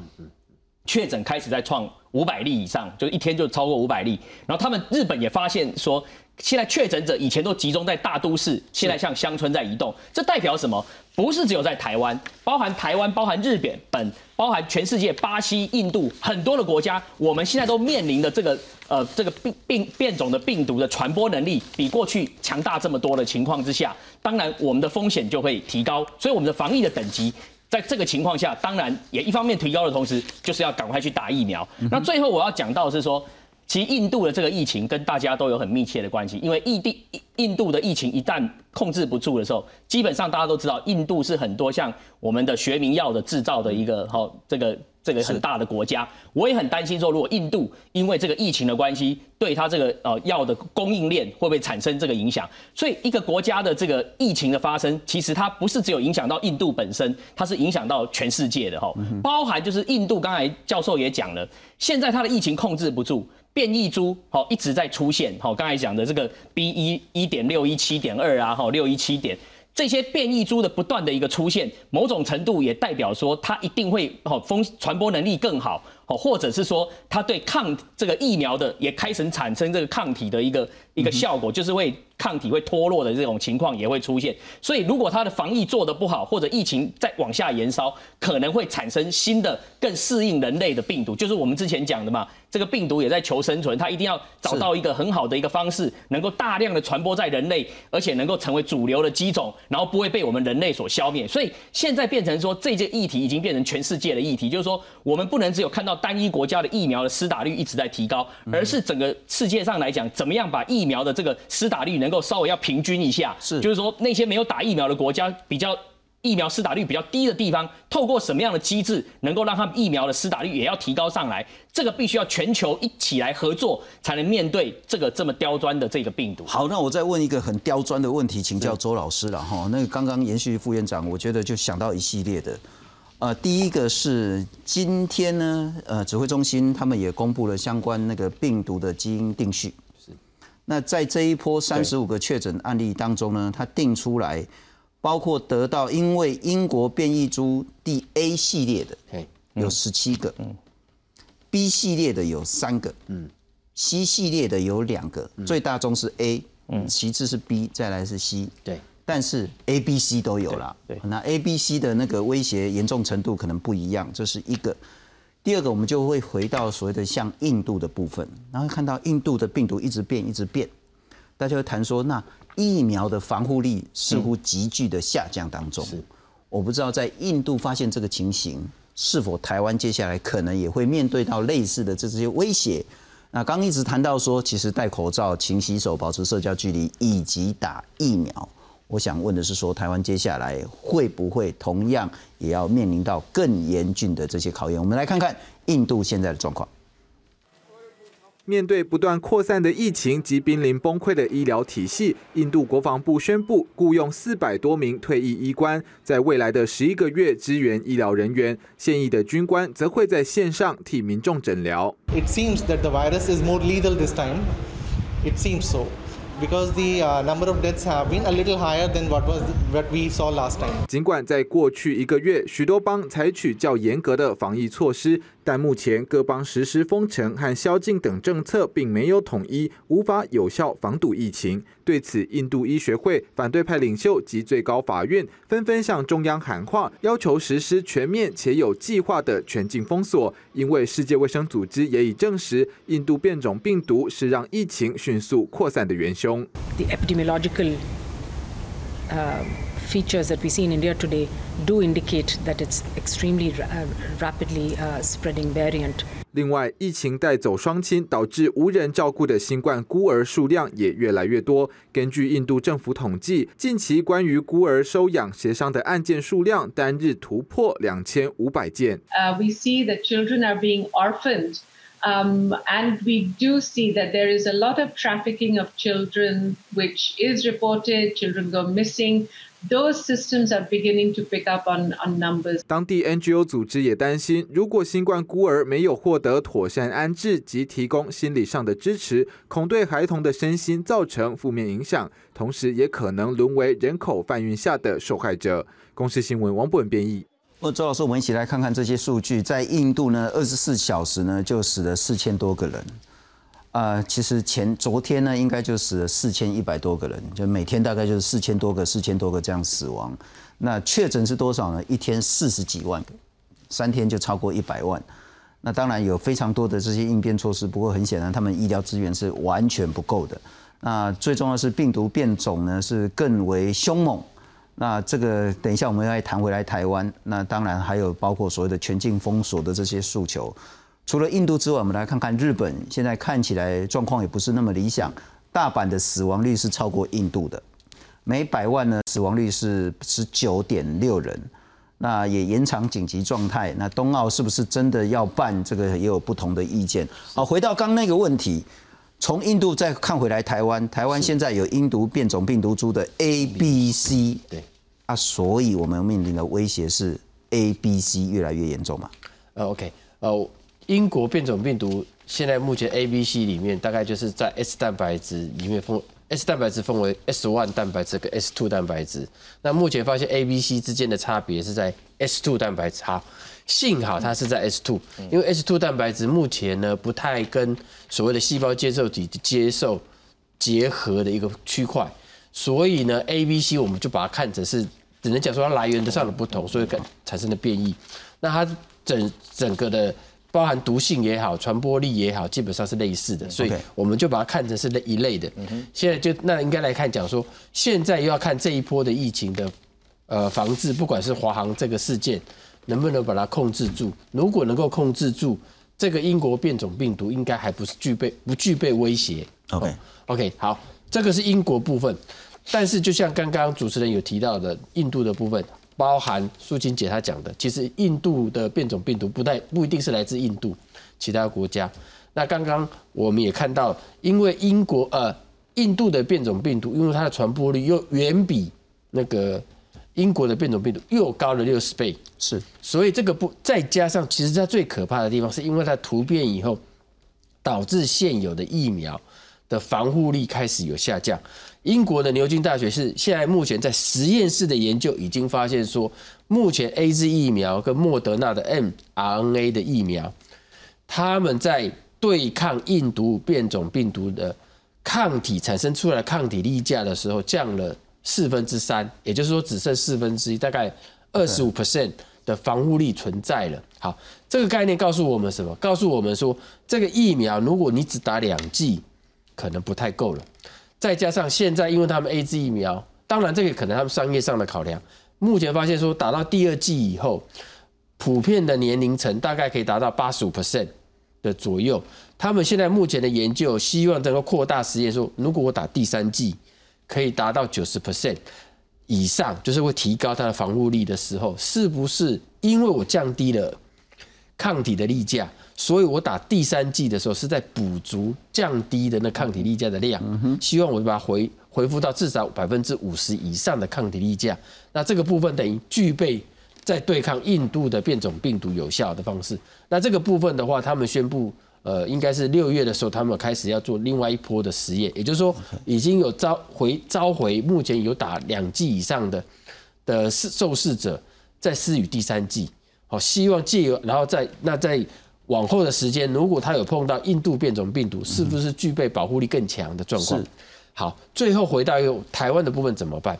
确诊开始在创五百例以上，就一天就超过五百例，然后他们日本也发现说。现在确诊者以前都集中在大都市，现在向乡村在移动，这代表什么？不是只有在台湾，包含台湾、包含日本、本、包含全世界、巴西、印度很多的国家，我们现在都面临的这个呃这个病病变种的病毒的传播能力比过去强大这么多的情况之下，当然我们的风险就会提高，所以我们的防疫的等级在这个情况下，当然也一方面提高的同时，就是要赶快去打疫苗。那最后我要讲到是说。其实印度的这个疫情跟大家都有很密切的关系，因为异地印度的疫情一旦控制不住的时候，基本上大家都知道，印度是很多像我们的学名药的制造的一个哈这个这个很大的国家。我也很担心说，如果印度因为这个疫情的关系，对它这个呃药的供应链会不会产生这个影响？所以一个国家的这个疫情的发生，其实它不是只有影响到印度本身，它是影响到全世界的哈，包含就是印度刚才教授也讲了，现在它的疫情控制不住。变异株好一直在出现，好刚才讲的这个 B 一一点六一七点二啊，好六一七点这些变异株的不断的一个出现，某种程度也代表说它一定会好风传播能力更好，好，或者是说它对抗这个疫苗的也开始产生这个抗体的一个一个效果，就是会抗体会脱落的这种情况也会出现。所以如果它的防疫做得不好，或者疫情再往下延烧，可能会产生新的更适应人类的病毒，就是我们之前讲的嘛，这个病毒也在求生存，它一定要找到一个很好的一个方式，能够大量的传播在人类，而且能够成为主流的机种，然后不会被我们人类所消灭。所以现在变成说这件议题已经变成全世界的议题，就是说我们不能只有看到单一国家的疫苗的施打率一直在提高，而是整个世界上来讲，怎么样把疫苗的这个施打率能够稍微要平均一下，是就是说那些没有打疫苗的国家比较。疫苗施打率比较低的地方，透过什么样的机制，能够让他们疫苗的施打率也要提高上来？这个必须要全球一起来合作，才能面对这个这么刁钻的这个病毒。好，那我再问一个很刁钻的问题，请教周老师了哈。那个刚刚延续副院长，我觉得就想到一系列的，呃，第一个是今天呢，呃，指挥中心他们也公布了相关那个病毒的基因定序。是。那在这一波三十五个确诊案例当中呢，它定出来。包括得到因为英国变异株第 A 系列的有十七个，B 系列的有三个，嗯，C 系列的有两个，最大宗是 A，嗯，其次是 B，再来是 C，对，但是 A、B、C 都有了，对，那 A、B、C 的那个威胁严重程度可能不一样，这是一个。第二个，我们就会回到所谓的像印度的部分，然后看到印度的病毒一直变，一直变，大家会谈说那。疫苗的防护力似乎急剧的下降当中，是我不知道在印度发现这个情形，是否台湾接下来可能也会面对到类似的这些威胁？那刚一直谈到说，其实戴口罩、勤洗手、保持社交距离以及打疫苗，我想问的是说，台湾接下来会不会同样也要面临到更严峻的这些考验？我们来看看印度现在的状况。面对不断扩散的疫情及濒临崩溃的医疗体系，印度国防部宣布雇佣四百多名退役医官，在未来的十一个月支援医疗人员。现役的军官则会在线上替民众诊疗。It seems that the virus is more lethal this time. It seems so. Because the number of deaths have been a little higher than what was what we saw last time. 尽管在过去一个月，许多邦采取较严格的防疫措施，但目前各邦实施封城和宵禁等政策并没有统一，无法有效防堵疫情。对此，印度医学会反对派领袖及最高法院纷纷向中央喊话，要求实施全面且有计划的全境封锁。因为世界卫生组织也已证实，印度变种病毒是让疫情迅速扩散的元凶。features that we see in India today do indicate that it's extremely rapidly spreading variant. 另外，疫情带走双亲，导致无人照顾的新冠孤儿数量也越来越多。根据印度政府统计，近期关于孤儿收养协商的案件数量单日突破两千五百件。Uh, we see that children are being orphaned, um, and we do see that there is a lot of trafficking of children, which is reported. Children go missing. Those systems are beginning to pick up on on numbers。当地 NGO 组织也担心，如果新冠孤儿没有获得妥善安置及提供心理上的支持，恐对孩童的身心造成负面影响，同时也可能沦为人口贩运下的受害者。公司新闻王博文编译。那周老师，我们一起来看看这些数据，在印度呢，二十四小时呢就死了四千多个人。啊，其实前昨天呢，应该就死了四千一百多个人，就每天大概就是四千多个、四千多个这样死亡。那确诊是多少呢？一天四十几万个，三天就超过一百万。那当然有非常多的这些应变措施，不过很显然他们医疗资源是完全不够的。那最重要是病毒变种呢是更为凶猛。那这个等一下我们要谈回来台湾。那当然还有包括所谓的全境封锁的这些诉求。除了印度之外，我们来看看日本。现在看起来状况也不是那么理想。大阪的死亡率是超过印度的，每百万呢死亡率是十九点六人。那也延长紧急状态。那冬奥是不是真的要办？这个也有不同的意见。好，回到刚那个问题，从印度再看回来台湾，台湾现在有印度变种病毒株的 A、B、C。对。啊，所以我们面临的威胁是 A、B、C 越来越严重嘛？呃，OK，呃。英国变种病毒现在目前 A、B、C 里面大概就是在 S 蛋白质里面分 S 蛋白质分为 S one 蛋白质跟 S two 蛋白质。那目前发现 A、B、C 之间的差别是在 S two 蛋白质。好，幸好它是在 S two，因为 S two 蛋白质目前呢不太跟所谓的细胞接受体接受结合的一个区块，所以呢 A、B、C 我们就把它看成是只能讲说它来源的上的不同，所以产生的变异。那它整整个的。包含毒性也好，传播力也好，基本上是类似的，所以我们就把它看成是那一类的。现在就那应该来看讲说，现在又要看这一波的疫情的呃防治，不管是华航这个事件能不能把它控制住。如果能够控制住，这个英国变种病毒应该还不是具备不具备威胁。OK OK 好，这个是英国部分，但是就像刚刚主持人有提到的，印度的部分。包含苏青姐她讲的，其实印度的变种病毒不太不一定是来自印度，其他国家。那刚刚我们也看到，因为英国呃印度的变种病毒，因为它的传播率又远比那个英国的变种病毒又高了六十倍，是，所以这个不再加上，其实它最可怕的地方，是因为它突变以后，导致现有的疫苗的防护力开始有下降。英国的牛津大学是现在目前在实验室的研究已经发现说，目前 A Z 疫苗跟莫德纳的 mRNA 的疫苗，他们在对抗印度变种病毒的抗体产生出来的抗体例价的时候，降了四分之三，也就是说只剩四分之一，大概二十五 percent 的防护力存在了。好，这个概念告诉我们什么？告诉我们说，这个疫苗如果你只打两剂，可能不太够了。再加上现在，因为他们 A Z 疫苗，当然这个可能他们商业上的考量。目前发现说，打到第二剂以后，普遍的年龄层大概可以达到八十五 percent 的左右。他们现在目前的研究，希望能够扩大实验，说如果我打第三剂，可以达到九十 percent 以上，就是会提高它的防护力的时候，是不是因为我降低了抗体的例价？所以我打第三剂的时候是在补足降低的那抗体例价的量，希望我把它回回复到至少百分之五十以上的抗体例价。那这个部分等于具备在对抗印度的变种病毒有效的方式。那这个部分的话，他们宣布，呃，应该是六月的时候，他们开始要做另外一波的实验，也就是说，已经有召回召回目前有打两剂以上的的受试者，在施予第三剂。好，希望借由然后再那在。往后的时间，如果他有碰到印度变种病毒，是不是具备保护力更强的状况？好，最后回到一个台湾的部分怎么办？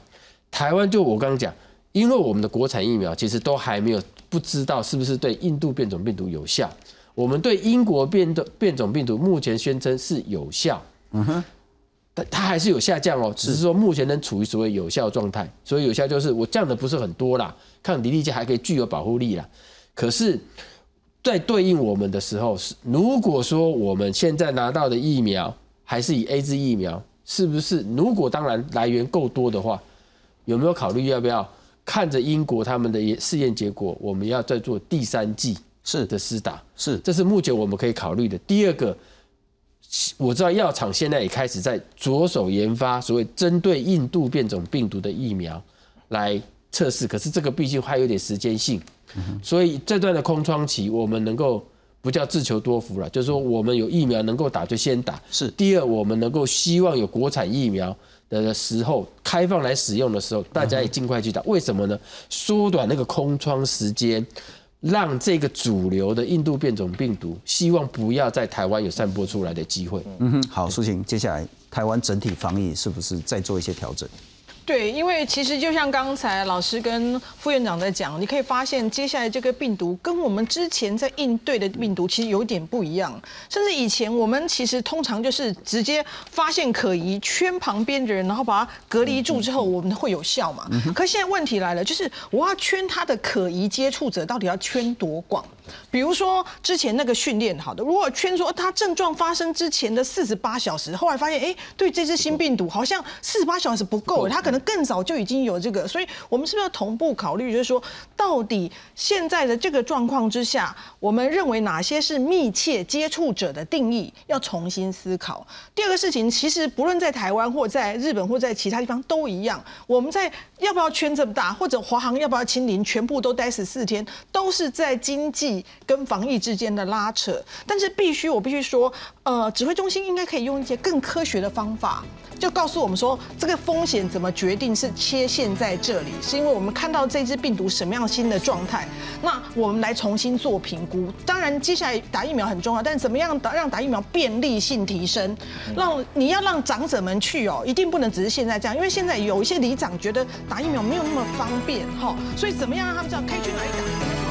台湾就我刚刚讲，因为我们的国产疫苗其实都还没有不知道是不是对印度变种病毒有效。我们对英国变的变种病毒目前宣称是有效，嗯哼，但它还是有下降哦，只是说目前仍处于所谓有效状态。所以有效就是我降的不是很多啦，抗体力剂还可以具有保护力啦。可是。在对应我们的时候，是如果说我们现在拿到的疫苗还是以 A Z 疫苗，是不是？如果当然来源够多的话，有没有考虑要不要看着英国他们的试验结果，我们要再做第三剂是的施打？是，这是目前我们可以考虑的。第二个，我知道药厂现在也开始在着手研发所谓针对印度变种病毒的疫苗来测试，可是这个毕竟还有点时间性。所以这段的空窗期，我们能够不叫自求多福了，就是说我们有疫苗能够打就先打。是。第二，我们能够希望有国产疫苗的时候开放来使用的时候，大家也尽快去打。为什么呢？缩短那个空窗时间，让这个主流的印度变种病毒，希望不要在台湾有散播出来的机会。嗯哼。好，苏晴，接下来台湾整体防疫是不是再做一些调整？对，因为其实就像刚才老师跟副院长在讲，你可以发现接下来这个病毒跟我们之前在应对的病毒其实有点不一样。甚至以前我们其实通常就是直接发现可疑，圈旁边的人，然后把它隔离住之后，我们会有效嘛？可现在问题来了，就是我要圈他的可疑接触者，到底要圈多广？比如说之前那个训练好的，如果圈说他症状发生之前的四十八小时，后来发现哎，对这只新病毒好像四十八小时不够，他可能更早就已经有这个，所以我们是不是要同步考虑，就是说到底现在的这个状况之下，我们认为哪些是密切接触者的定义要重新思考。第二个事情，其实不论在台湾或在日本或在其他地方都一样，我们在要不要圈这么大，或者华航要不要清零，全部都待十四天，都是在经济。跟防疫之间的拉扯。但是必须我必须说，呃，指挥中心应该可以用一些更科学的方法。就告诉我们说，这个风险怎么决定是切线在这里，是因为我们看到这支病毒什么样新的状态，那我们来重新做评估。当然，接下来打疫苗很重要，但怎么样打让打疫苗便利性提升，让你要让长者们去哦，一定不能只是现在这样，因为现在有一些里长觉得打疫苗没有那么方便哈，所以怎么样让他们知道可以去哪里打？